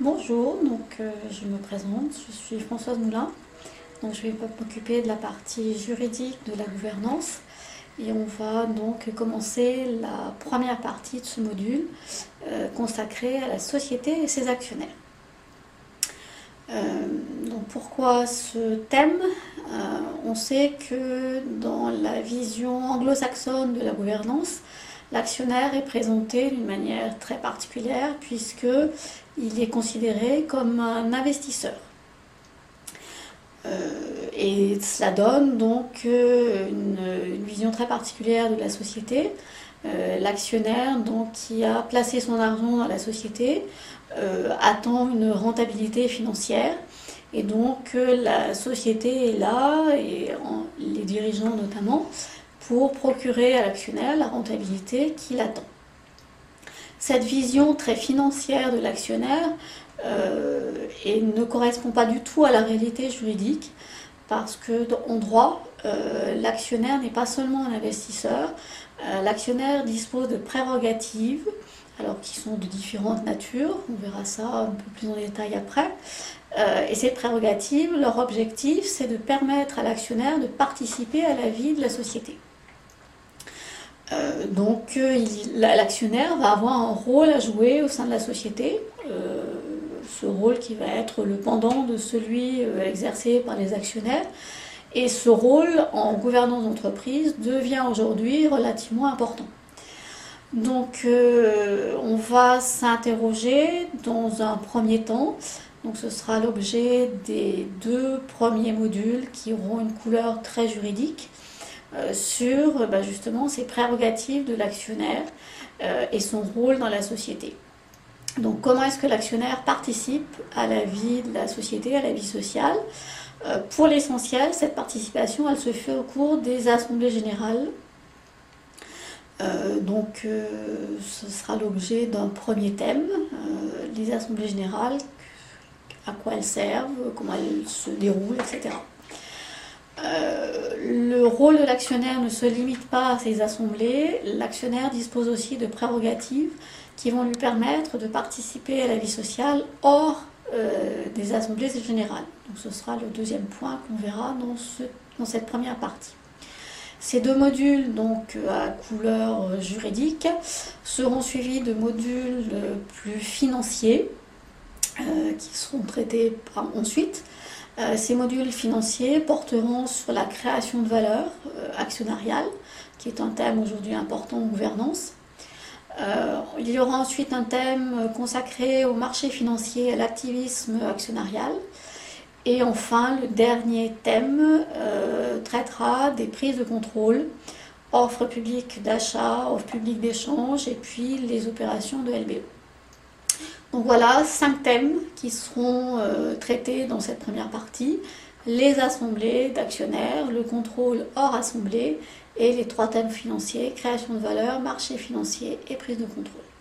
Bonjour, euh, je me présente, je suis Françoise Moulin. Donc je vais m'occuper de la partie juridique de la gouvernance et on va donc commencer la première partie de ce module euh, consacré à la société et ses actionnaires. Euh, pourquoi ce thème? On sait que dans la vision anglo-saxonne de la gouvernance, l'actionnaire est présenté d'une manière très particulière puisque il est considéré comme un investisseur. Euh, et cela donne donc euh, une, vision très particulière de la société. Euh, l'actionnaire qui a placé son argent dans la société attend une rentabilité financière et donc la société est là et les dirigeants notamment pour procurer à l'actionnaire la rentabilité qu'il attend. Cette vision très financière de l'actionnaire euh, ne correspond pas du tout à la réalité juridique parce que en droit, euh, l'actionnaire n'est pas seulement un investisseur, euh, l'actionnaire dispose de prérogatives alors qui sont de différentes natures, on verra ça un peu plus en détail après. et ces prérogatives, leur objectif, c'est de permettre à l'actionnaire de participer à la vie de la société. Euh, donc euh, l'actionnaire va avoir un rôle à jouer au sein de la société, euh, ce rôle qui va être le pendant de celui exercé par les actionnaires. Et ce rôle en gouvernance d'entreprise devient aujourd'hui relativement important. Donc on va s'interroger dans un premier temps, donc ce sera l'objet des deux premiers modules qui auront une couleur très juridique. Euh, sur bah, justement ces prérogatives de l'actionnaire euh, et son rôle dans la société. Donc comment est-ce que l'actionnaire participe à la vie de la société, à la vie sociale? Euh, Pour l'essentiel, cette participation, elle se fait au cours des assemblées générales. donc ce sera l'objet d'un premier thème, les assemblées générales, à quoi elles servent, comment elles se déroulent, etc. Euh, le rôle de l'actionnaire ne se limite pas à ces assemblées. L'actionnaire dispose aussi de prérogatives qui vont lui permettre de participer à la vie sociale hors euh, des assemblées générales. Donc ce sera le deuxième point qu'on verra dans, dans, cette première partie. Ces deux modules, donc à couleur juridique, seront suivis de modules plus financiers euh, qui seront traités ensuite euh, ces modules financiers porteront sur la création de valeur euh, actionnariale, qui est un thème aujourd'hui important en gouvernance. Euh, il y aura ensuite un thème consacré au marché financier à l'activisme actionnarial. Et enfin, le dernier thème traitera des prises de contrôle, offres publiques d'achat, offres publiques d'échange et puis les opérations de LBO. Donc voilà, cinq thèmes qui seront euh, traités dans cette première partie. Les assemblées d'actionnaires, le contrôle hors assemblée et les trois thèmes financiers, création de valeur, marché financier et prise de contrôle.